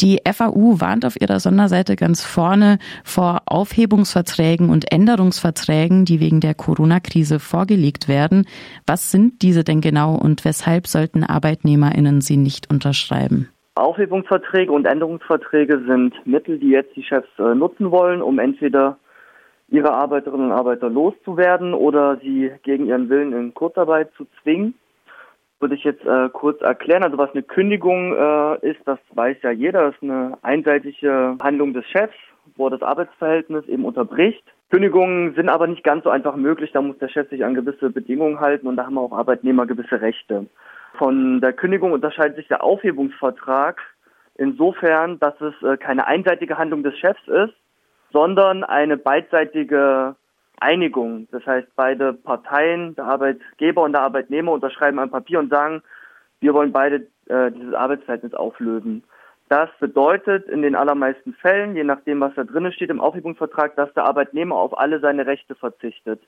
Die FAU warnt auf ihrer Sonderseite ganz vorne vor Aufhebungsverträgen und Änderungsverträgen, die wegen der Corona-Krise vorgelegt werden. Was sind diese denn genau und weshalb sollten ArbeitnehmerInnen sie nicht unterschreiben? Aufhebungsverträge und Änderungsverträge sind Mittel, die jetzt die Chefs äh, nutzen wollen, um entweder ihre Arbeiterinnen und Arbeiter loszuwerden oder sie gegen ihren Willen in Kurzarbeit zu zwingen würde ich jetzt äh, kurz erklären. Also was eine Kündigung äh, ist, das weiß ja jeder. Das ist eine einseitige Handlung des Chefs, wo das Arbeitsverhältnis eben unterbricht. Kündigungen sind aber nicht ganz so einfach möglich. Da muss der Chef sich an gewisse Bedingungen halten und da haben auch Arbeitnehmer gewisse Rechte. Von der Kündigung unterscheidet sich der Aufhebungsvertrag insofern, dass es äh, keine einseitige Handlung des Chefs ist, sondern eine beidseitige Einigung. Das heißt, beide Parteien, der Arbeitgeber und der Arbeitnehmer, unterschreiben ein Papier und sagen, wir wollen beide äh, dieses Arbeitsverhältnis auflösen. Das bedeutet in den allermeisten Fällen, je nachdem, was da drin steht im Aufhebungsvertrag, dass der Arbeitnehmer auf alle seine Rechte verzichtet.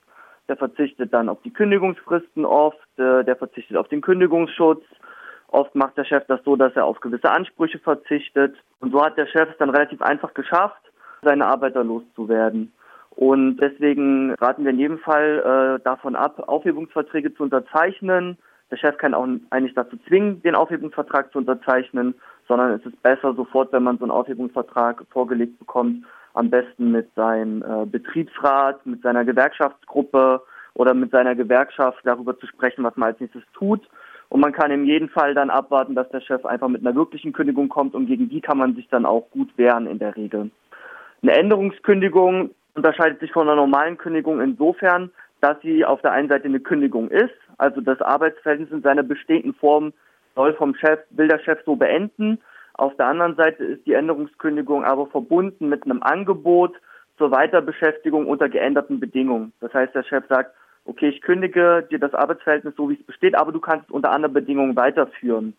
Der verzichtet dann auf die Kündigungsfristen oft, äh, der verzichtet auf den Kündigungsschutz. Oft macht der Chef das so, dass er auf gewisse Ansprüche verzichtet. Und so hat der Chef es dann relativ einfach geschafft, seine Arbeiter loszuwerden. Und deswegen raten wir in jedem Fall äh, davon ab, Aufhebungsverträge zu unterzeichnen. Der Chef kann auch eigentlich dazu zwingen, den Aufhebungsvertrag zu unterzeichnen, sondern es ist besser sofort, wenn man so einen Aufhebungsvertrag vorgelegt bekommt, am besten mit seinem äh, Betriebsrat, mit seiner Gewerkschaftsgruppe oder mit seiner Gewerkschaft darüber zu sprechen, was man als nächstes tut. Und man kann in jedem Fall dann abwarten, dass der Chef einfach mit einer wirklichen Kündigung kommt und gegen die kann man sich dann auch gut wehren in der Regel. Eine Änderungskündigung unterscheidet sich von einer normalen Kündigung insofern, dass sie auf der einen Seite eine Kündigung ist, also das Arbeitsverhältnis in seiner bestehenden Form soll vom Chef, will der Chef so beenden. Auf der anderen Seite ist die Änderungskündigung aber verbunden mit einem Angebot zur Weiterbeschäftigung unter geänderten Bedingungen. Das heißt, der Chef sagt, okay, ich kündige dir das Arbeitsverhältnis so, wie es besteht, aber du kannst es unter anderen Bedingungen weiterführen.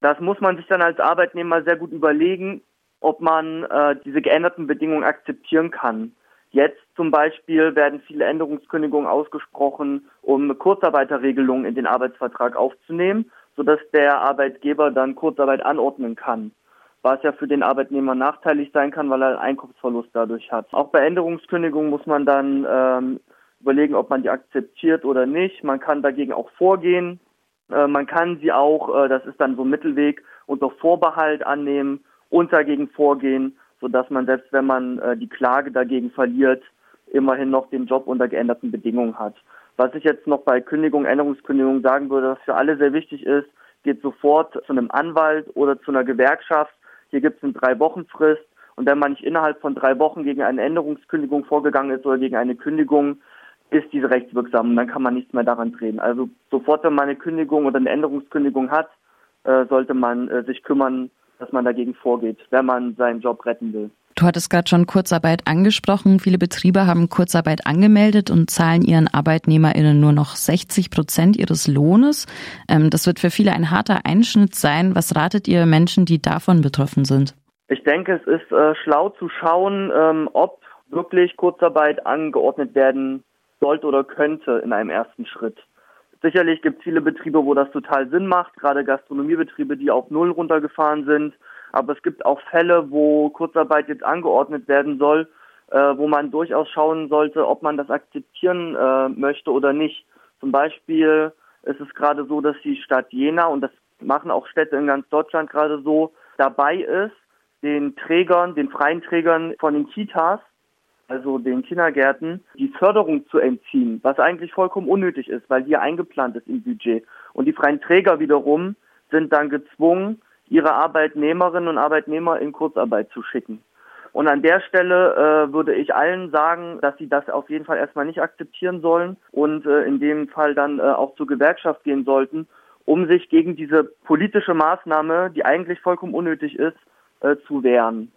Das muss man sich dann als Arbeitnehmer sehr gut überlegen, ob man äh, diese geänderten Bedingungen akzeptieren kann. Jetzt zum Beispiel werden viele Änderungskündigungen ausgesprochen, um Kurzarbeiterregelungen in den Arbeitsvertrag aufzunehmen, sodass der Arbeitgeber dann Kurzarbeit anordnen kann. Was ja für den Arbeitnehmer nachteilig sein kann, weil er einen Einkommensverlust dadurch hat. Auch bei Änderungskündigungen muss man dann ähm, überlegen, ob man die akzeptiert oder nicht. Man kann dagegen auch vorgehen. Äh, man kann sie auch, äh, das ist dann so ein Mittelweg, unter Vorbehalt annehmen und dagegen vorgehen sodass man selbst wenn man äh, die Klage dagegen verliert, immerhin noch den Job unter geänderten Bedingungen hat. Was ich jetzt noch bei Kündigung, Änderungskündigung sagen würde, was für alle sehr wichtig ist, geht sofort zu einem Anwalt oder zu einer Gewerkschaft. Hier gibt es eine Drei-Wochen-Frist und wenn man nicht innerhalb von drei Wochen gegen eine Änderungskündigung vorgegangen ist oder gegen eine Kündigung, ist diese rechtswirksam und dann kann man nichts mehr daran drehen. Also sofort, wenn man eine Kündigung oder eine Änderungskündigung hat, äh, sollte man äh, sich kümmern, dass man dagegen vorgeht, wenn man seinen Job retten will. Du hattest gerade schon Kurzarbeit angesprochen. Viele Betriebe haben Kurzarbeit angemeldet und zahlen ihren ArbeitnehmerInnen nur noch 60 Prozent ihres Lohnes. Ähm, das wird für viele ein harter Einschnitt sein. Was ratet ihr Menschen, die davon betroffen sind? Ich denke, es ist äh, schlau zu schauen, ähm, ob wirklich Kurzarbeit angeordnet werden sollte oder könnte in einem ersten Schritt. Sicherlich gibt es viele Betriebe, wo das total Sinn macht, gerade Gastronomiebetriebe, die auf Null runtergefahren sind. Aber es gibt auch Fälle, wo Kurzarbeit jetzt angeordnet werden soll, äh, wo man durchaus schauen sollte, ob man das akzeptieren äh, möchte oder nicht. Zum Beispiel ist es gerade so, dass die Stadt Jena, und das machen auch Städte in ganz Deutschland gerade so, dabei ist, den Trägern, den freien Trägern von den Kitas also den Kindergärten, die Förderung zu entziehen, was eigentlich vollkommen unnötig ist, weil hier eingeplant ist im Budget. Und die freien Träger wiederum sind dann gezwungen, ihre Arbeitnehmerinnen und Arbeitnehmer in Kurzarbeit zu schicken. Und an der Stelle äh, würde ich allen sagen, dass sie das auf jeden Fall erstmal nicht akzeptieren sollen und äh, in dem Fall dann äh, auch zur Gewerkschaft gehen sollten, um sich gegen diese politische Maßnahme, die eigentlich vollkommen unnötig ist, äh, zu wehren.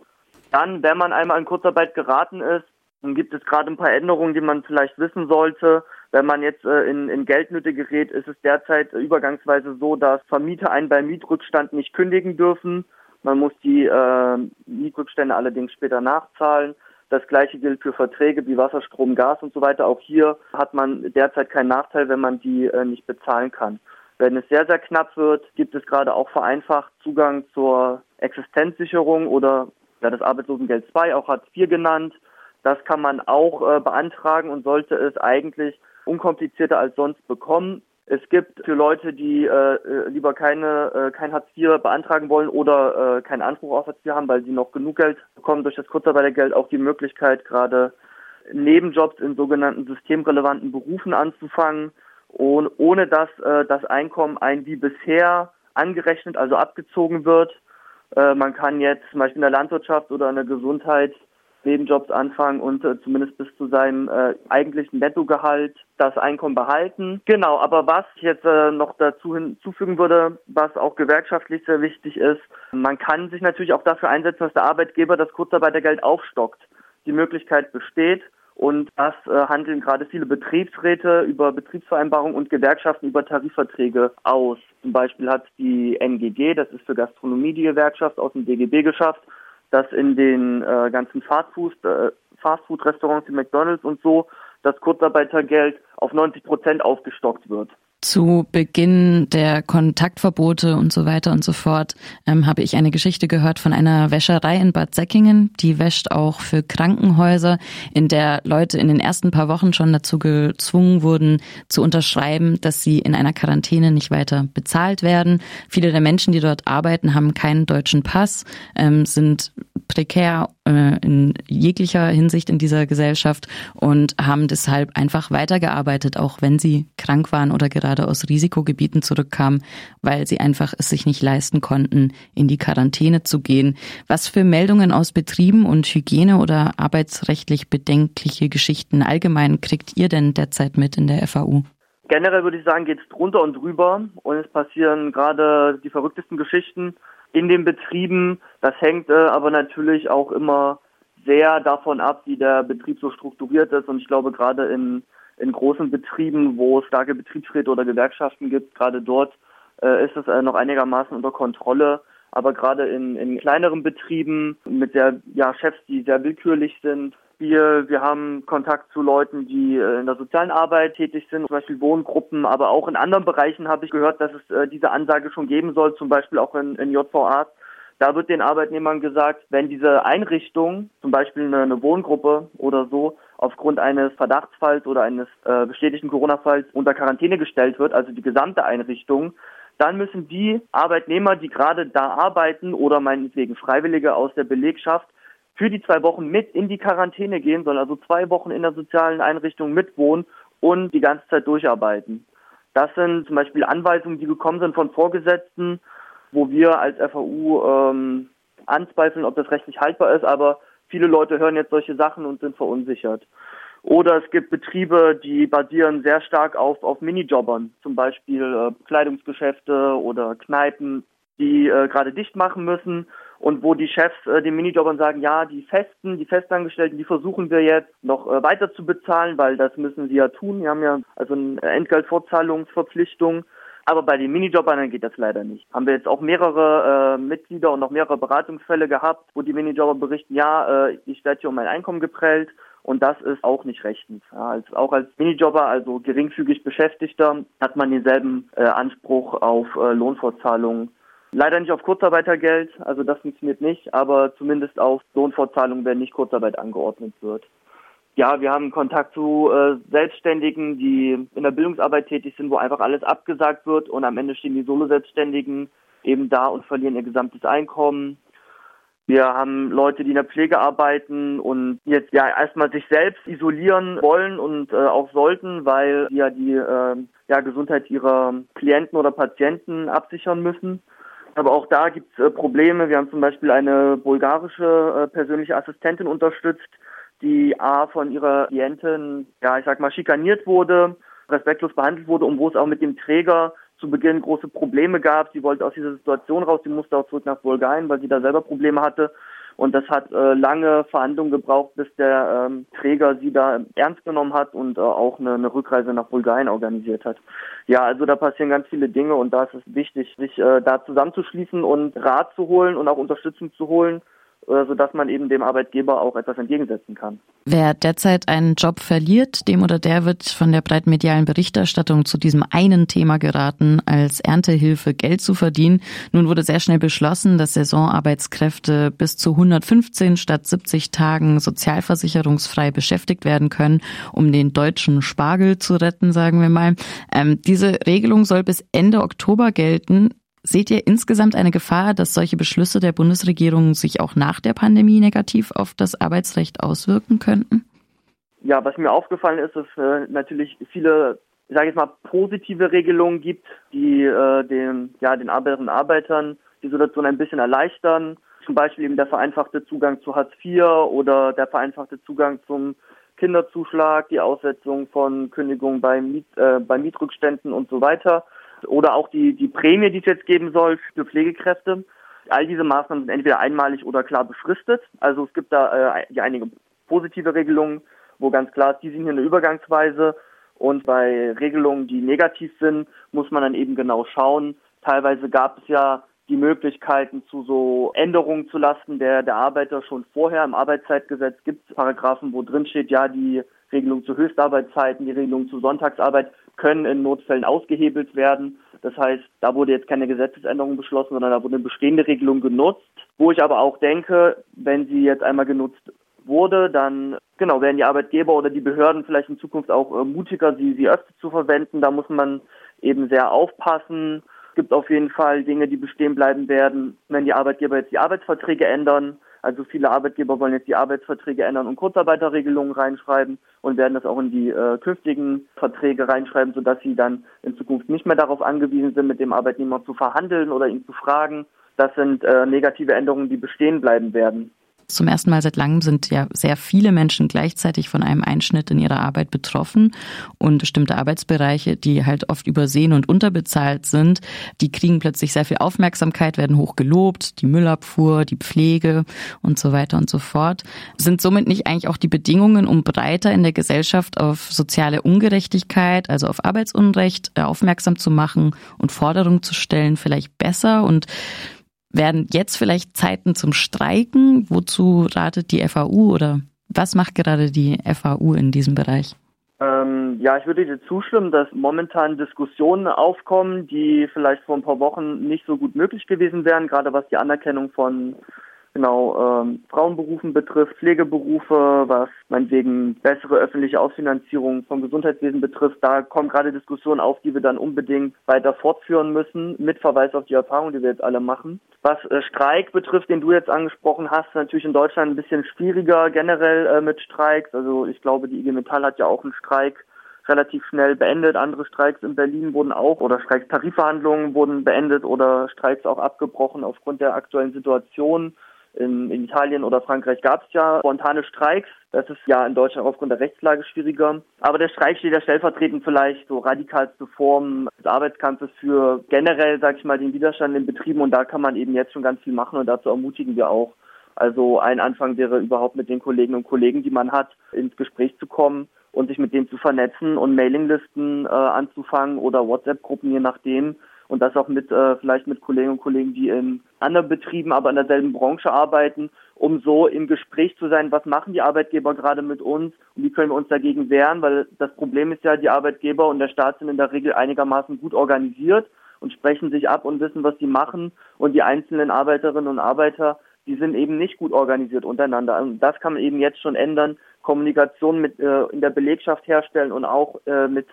Dann, wenn man einmal in Kurzarbeit geraten ist, dann gibt es gerade ein paar Änderungen, die man vielleicht wissen sollte. Wenn man jetzt äh, in, in Geldnöte gerät, ist es derzeit übergangsweise so, dass Vermieter einen beim Mietrückstand nicht kündigen dürfen. Man muss die äh, Mietrückstände allerdings später nachzahlen. Das gleiche gilt für Verträge wie Wasser, Strom, Gas und so weiter. Auch hier hat man derzeit keinen Nachteil, wenn man die äh, nicht bezahlen kann. Wenn es sehr, sehr knapp wird, gibt es gerade auch vereinfacht Zugang zur Existenzsicherung oder ja, das Arbeitslosengeld 2, auch Hartz IV genannt. Das kann man auch äh, beantragen und sollte es eigentlich unkomplizierter als sonst bekommen. Es gibt für Leute, die äh, äh, lieber keine äh, kein Hartz IV beantragen wollen oder äh, keinen Anspruch auf Hartz IV haben, weil sie noch genug Geld bekommen durch das Kurzarbeitergeld, auch die Möglichkeit, gerade Nebenjobs in sogenannten systemrelevanten Berufen anzufangen und ohne dass äh, das Einkommen ein wie bisher angerechnet, also abgezogen wird. Äh, man kann jetzt zum Beispiel in der Landwirtschaft oder in der Gesundheit Nebenjobs anfangen und äh, zumindest bis zu seinem äh, eigentlichen Nettogehalt das Einkommen behalten. Genau, aber was ich jetzt äh, noch dazu hinzufügen würde, was auch gewerkschaftlich sehr wichtig ist, man kann sich natürlich auch dafür einsetzen, dass der Arbeitgeber das Kurzarbeitergeld aufstockt. Die Möglichkeit besteht. Und das äh, handeln gerade viele Betriebsräte über Betriebsvereinbarungen und Gewerkschaften über Tarifverträge aus. Zum Beispiel hat die NGG, das ist für Gastronomie die Gewerkschaft, aus dem DGB geschafft, dass in den äh, ganzen äh, Fastfood-Restaurants wie McDonalds und so das Kurzarbeitergeld auf 90 Prozent aufgestockt wird zu Beginn der Kontaktverbote und so weiter und so fort ähm, habe ich eine Geschichte gehört von einer Wäscherei in Bad Säckingen. Die wäscht auch für Krankenhäuser, in der Leute in den ersten paar Wochen schon dazu gezwungen wurden, zu unterschreiben, dass sie in einer Quarantäne nicht weiter bezahlt werden. Viele der Menschen, die dort arbeiten, haben keinen deutschen Pass, ähm, sind prekär äh, in jeglicher Hinsicht in dieser Gesellschaft und haben deshalb einfach weitergearbeitet, auch wenn sie krank waren oder gerade aus Risikogebieten zurückkamen, weil sie einfach es sich nicht leisten konnten, in die Quarantäne zu gehen. Was für Meldungen aus Betrieben und Hygiene oder arbeitsrechtlich bedenkliche Geschichten allgemein kriegt ihr denn derzeit mit in der FAU? Generell würde ich sagen, geht es drunter und drüber und es passieren gerade die verrücktesten Geschichten in den Betrieben. Das hängt äh, aber natürlich auch immer sehr davon ab, wie der Betrieb so strukturiert ist. Und ich glaube, gerade in, in großen Betrieben, wo es starke Betriebsräte oder Gewerkschaften gibt, gerade dort äh, ist es äh, noch einigermaßen unter Kontrolle. Aber gerade in, in kleineren Betrieben mit der ja, Chefs, die sehr willkürlich sind, wir, wir haben Kontakt zu Leuten, die äh, in der sozialen Arbeit tätig sind, zum Beispiel Wohngruppen, aber auch in anderen Bereichen habe ich gehört, dass es äh, diese Ansage schon geben soll, zum Beispiel auch in, in JVA. Da wird den Arbeitnehmern gesagt, wenn diese Einrichtung, zum Beispiel eine, eine Wohngruppe oder so, aufgrund eines Verdachtsfalls oder eines äh, bestätigten Corona-Falls unter Quarantäne gestellt wird, also die gesamte Einrichtung, dann müssen die Arbeitnehmer, die gerade da arbeiten oder meinetwegen Freiwillige aus der Belegschaft, für die zwei Wochen mit in die Quarantäne gehen, sollen also zwei Wochen in der sozialen Einrichtung mitwohnen und die ganze Zeit durcharbeiten. Das sind zum Beispiel Anweisungen, die gekommen sind von Vorgesetzten, wo wir als FAU ähm, anzweifeln, ob das rechtlich haltbar ist, aber viele Leute hören jetzt solche Sachen und sind verunsichert. Oder es gibt Betriebe, die basieren sehr stark auf, auf Minijobbern, zum Beispiel äh, Kleidungsgeschäfte oder Kneipen, die äh, gerade dicht machen müssen und wo die Chefs äh, den Minijobbern sagen, ja, die Festen, die Festangestellten, die versuchen wir jetzt noch äh, weiter zu bezahlen, weil das müssen sie ja tun. Wir haben ja also eine Entgeltfortzahlungsverpflichtung. Aber bei den Minijobbern geht das leider nicht. Haben wir jetzt auch mehrere äh, Mitglieder und noch mehrere Beratungsfälle gehabt, wo die Minijobber berichten, ja, äh, ich werde hier um mein Einkommen geprellt und das ist auch nicht rechtens. Ja, als, auch als Minijobber, also geringfügig Beschäftigter, hat man denselben äh, Anspruch auf äh, Lohnfortzahlungen Leider nicht auf Kurzarbeitergeld, also das funktioniert nicht, aber zumindest auf Lohnfortzahlung, wenn nicht Kurzarbeit angeordnet wird. Ja, wir haben Kontakt zu äh, Selbstständigen, die in der Bildungsarbeit tätig sind, wo einfach alles abgesagt wird und am Ende stehen die Solo-Selbstständigen eben da und verlieren ihr gesamtes Einkommen. Wir haben Leute, die in der Pflege arbeiten und jetzt ja erstmal sich selbst isolieren wollen und äh, auch sollten, weil sie ja die äh, ja, Gesundheit ihrer Klienten oder Patienten absichern müssen. Aber auch da gibt es äh, Probleme. Wir haben zum Beispiel eine bulgarische äh, persönliche Assistentin unterstützt, die A von ihrer Klientin, ja, ich sag mal, schikaniert wurde, respektlos behandelt wurde und wo es auch mit dem Träger zu Beginn große Probleme gab. Sie wollte aus dieser Situation raus, sie musste auch zurück nach Bulgarien, weil sie da selber Probleme hatte. Und das hat äh, lange Verhandlungen gebraucht, bis der ähm, Träger sie da ernst genommen hat und äh, auch eine, eine Rückreise nach Bulgarien organisiert hat. Ja, also da passieren ganz viele Dinge und da ist es wichtig, sich äh, da zusammenzuschließen und Rat zu holen und auch Unterstützung zu holen sodass man eben dem Arbeitgeber auch etwas entgegensetzen kann. Wer derzeit einen Job verliert, dem oder der wird von der breiten medialen Berichterstattung zu diesem einen Thema geraten, als Erntehilfe Geld zu verdienen. Nun wurde sehr schnell beschlossen, dass Saisonarbeitskräfte bis zu 115 statt 70 Tagen sozialversicherungsfrei beschäftigt werden können, um den deutschen Spargel zu retten, sagen wir mal. Ähm, diese Regelung soll bis Ende Oktober gelten. Seht ihr insgesamt eine Gefahr, dass solche Beschlüsse der Bundesregierung sich auch nach der Pandemie negativ auf das Arbeitsrecht auswirken könnten? Ja, was mir aufgefallen ist, dass äh, natürlich viele, ich sage jetzt mal, positive Regelungen gibt, die äh, den, ja, den Arbeiterinnen und Arbeitern die Situation ein bisschen erleichtern. Zum Beispiel eben der vereinfachte Zugang zu Hartz IV oder der vereinfachte Zugang zum Kinderzuschlag, die Aussetzung von Kündigungen bei, Miet, äh, bei Mietrückständen und so weiter oder auch die, die Prämie, die es jetzt geben soll für Pflegekräfte. All diese Maßnahmen sind entweder einmalig oder klar befristet. Also es gibt da äh, einige positive Regelungen, wo ganz klar ist, die sind hier eine Übergangsweise. Und bei Regelungen, die negativ sind, muss man dann eben genau schauen. Teilweise gab es ja die Möglichkeiten zu so Änderungen zu lasten der, der Arbeiter schon vorher. Im Arbeitszeitgesetz gibt es Paragraphen, wo drin steht, ja, die Regelung zu Höchstarbeitszeiten, die Regelung zu Sonntagsarbeit können in Notfällen ausgehebelt werden. Das heißt, da wurde jetzt keine Gesetzesänderung beschlossen, sondern da wurde eine bestehende Regelung genutzt. Wo ich aber auch denke, wenn sie jetzt einmal genutzt wurde, dann genau werden die Arbeitgeber oder die Behörden vielleicht in Zukunft auch äh, mutiger, sie, sie öfter zu verwenden. Da muss man eben sehr aufpassen. Es gibt auf jeden Fall Dinge, die bestehen bleiben werden, wenn die Arbeitgeber jetzt die Arbeitsverträge ändern. Also viele Arbeitgeber wollen jetzt die Arbeitsverträge ändern und Kurzarbeiterregelungen reinschreiben und werden das auch in die äh, künftigen Verträge reinschreiben, sodass sie dann in Zukunft nicht mehr darauf angewiesen sind, mit dem Arbeitnehmer zu verhandeln oder ihn zu fragen. Das sind äh, negative Änderungen, die bestehen bleiben werden. Zum ersten Mal seit langem sind ja sehr viele Menschen gleichzeitig von einem Einschnitt in ihrer Arbeit betroffen. Und bestimmte Arbeitsbereiche, die halt oft übersehen und unterbezahlt sind, die kriegen plötzlich sehr viel Aufmerksamkeit, werden hoch gelobt, die Müllabfuhr, die Pflege und so weiter und so fort. Sind somit nicht eigentlich auch die Bedingungen, um breiter in der Gesellschaft auf soziale Ungerechtigkeit, also auf Arbeitsunrecht äh, aufmerksam zu machen und Forderungen zu stellen, vielleicht besser? Und werden jetzt vielleicht Zeiten zum Streiken? Wozu ratet die FAU oder was macht gerade die FAU in diesem Bereich? Ähm, ja, ich würde dir zustimmen, dass momentan Diskussionen aufkommen, die vielleicht vor ein paar Wochen nicht so gut möglich gewesen wären, gerade was die Anerkennung von genau ähm, Frauenberufen betrifft, Pflegeberufe, was meinetwegen bessere öffentliche Ausfinanzierung vom Gesundheitswesen betrifft. Da kommen gerade Diskussionen auf, die wir dann unbedingt weiter fortführen müssen, mit Verweis auf die Erfahrung, die wir jetzt alle machen. Was äh, Streik betrifft, den du jetzt angesprochen hast, natürlich in Deutschland ein bisschen schwieriger generell äh, mit Streiks. Also ich glaube, die IG Metall hat ja auch einen Streik relativ schnell beendet. Andere Streiks in Berlin wurden auch oder Streikstarifverhandlungen wurden beendet oder Streiks auch abgebrochen aufgrund der aktuellen Situation. In, in Italien oder Frankreich gab es ja spontane Streiks. Das ist ja in Deutschland aufgrund der Rechtslage schwieriger. Aber der Streik steht ja stellvertretend vielleicht so radikalste Form des Arbeitskampfes für generell, sag ich mal, den Widerstand in Betrieben. Und da kann man eben jetzt schon ganz viel machen und dazu ermutigen wir auch. Also ein Anfang wäre überhaupt mit den Kolleginnen und Kollegen, die man hat, ins Gespräch zu kommen und sich mit denen zu vernetzen und Mailinglisten äh, anzufangen oder WhatsApp-Gruppen, je nachdem, und das auch mit äh, vielleicht mit Kolleginnen und Kollegen, die in anderen Betrieben, aber in derselben Branche arbeiten, um so im Gespräch zu sein, was machen die Arbeitgeber gerade mit uns und wie können wir uns dagegen wehren, weil das Problem ist ja, die Arbeitgeber und der Staat sind in der Regel einigermaßen gut organisiert und sprechen sich ab und wissen, was sie machen. Und die einzelnen Arbeiterinnen und Arbeiter, die sind eben nicht gut organisiert untereinander. Und das kann man eben jetzt schon ändern, Kommunikation mit äh, in der Belegschaft herstellen und auch äh, mit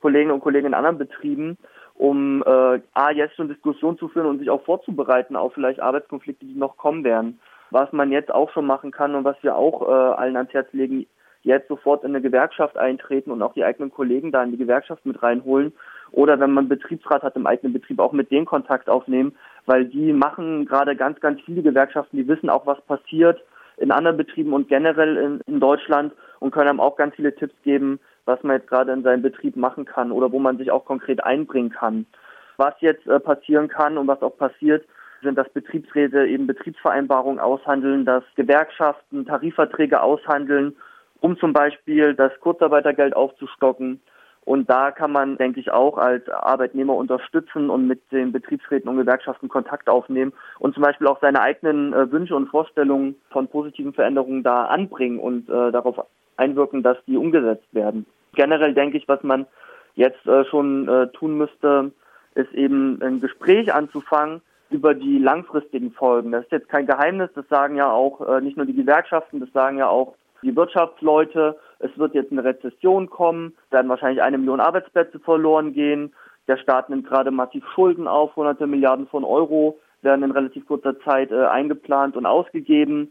Kollegen und Kollegen in anderen Betrieben um äh, A, jetzt schon Diskussionen zu führen und sich auch vorzubereiten auf vielleicht Arbeitskonflikte, die noch kommen werden. Was man jetzt auch schon machen kann und was wir auch äh, allen ans Herz legen, jetzt sofort in eine Gewerkschaft eintreten und auch die eigenen Kollegen da in die Gewerkschaft mit reinholen. Oder wenn man Betriebsrat hat im eigenen Betrieb, auch mit denen Kontakt aufnehmen, weil die machen gerade ganz, ganz viele Gewerkschaften, die wissen auch, was passiert in anderen Betrieben und generell in, in Deutschland und können einem auch ganz viele Tipps geben, was man jetzt gerade in seinem Betrieb machen kann oder wo man sich auch konkret einbringen kann. Was jetzt äh, passieren kann und was auch passiert, sind, dass Betriebsräte eben Betriebsvereinbarungen aushandeln, dass Gewerkschaften Tarifverträge aushandeln, um zum Beispiel das Kurzarbeitergeld aufzustocken Und da kann man, denke ich, auch als Arbeitnehmer unterstützen und mit den Betriebsräten und Gewerkschaften Kontakt aufnehmen und zum Beispiel auch seine eigenen äh, Wünsche und Vorstellungen von positiven Veränderungen da anbringen und äh, darauf einwirken, dass die umgesetzt werden. Generell denke ich, was man jetzt äh, schon äh, tun müsste, ist eben ein Gespräch anzufangen über die langfristigen Folgen. Das ist jetzt kein Geheimnis, das sagen ja auch äh, nicht nur die Gewerkschaften, das sagen ja auch die Wirtschaftsleute. Es wird jetzt eine Rezession kommen, werden wahrscheinlich eine Million Arbeitsplätze verloren gehen. Der Staat nimmt gerade massiv Schulden auf, hunderte Milliarden von Euro werden in relativ kurzer Zeit äh, eingeplant und ausgegeben.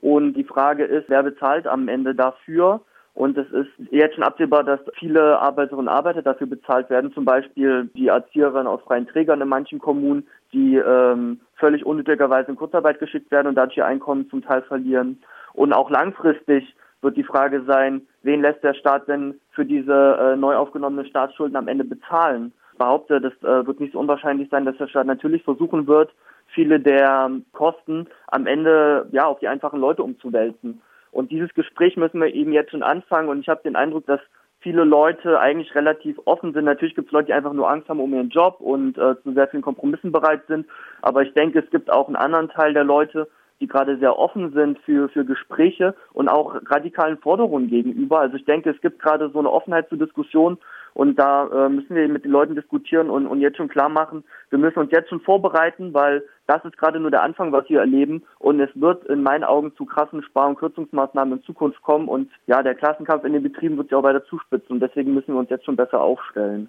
Und die Frage ist, wer bezahlt am Ende dafür? Und es ist jetzt schon absehbar, dass viele Arbeiterinnen und Arbeiter dafür bezahlt werden, zum Beispiel die Erzieherinnen aus freien Trägern in manchen Kommunen, die ähm, völlig unnötigerweise in Kurzarbeit geschickt werden und dadurch ihr Einkommen zum Teil verlieren. Und auch langfristig wird die Frage sein, wen lässt der Staat denn für diese äh, neu aufgenommenen Staatsschulden am Ende bezahlen? Ich behaupte, das äh, wird nicht so unwahrscheinlich sein, dass der Staat natürlich versuchen wird, viele der Kosten am Ende ja auf die einfachen Leute umzuwälzen. Und dieses Gespräch müssen wir eben jetzt schon anfangen. Und ich habe den Eindruck, dass viele Leute eigentlich relativ offen sind. Natürlich gibt es Leute, die einfach nur Angst haben um ihren Job und äh, zu sehr vielen Kompromissen bereit sind. Aber ich denke, es gibt auch einen anderen Teil der Leute, die gerade sehr offen sind für, für Gespräche und auch radikalen Forderungen gegenüber. Also ich denke, es gibt gerade so eine Offenheit zur Diskussion und da äh, müssen wir mit den Leuten diskutieren und, und jetzt schon klar machen, wir müssen uns jetzt schon vorbereiten, weil das ist gerade nur der Anfang, was wir erleben. Und es wird in meinen Augen zu krassen Spar- und Kürzungsmaßnahmen in Zukunft kommen. Und ja, der Klassenkampf in den Betrieben wird sich auch weiter zuspitzen. Und deswegen müssen wir uns jetzt schon besser aufstellen.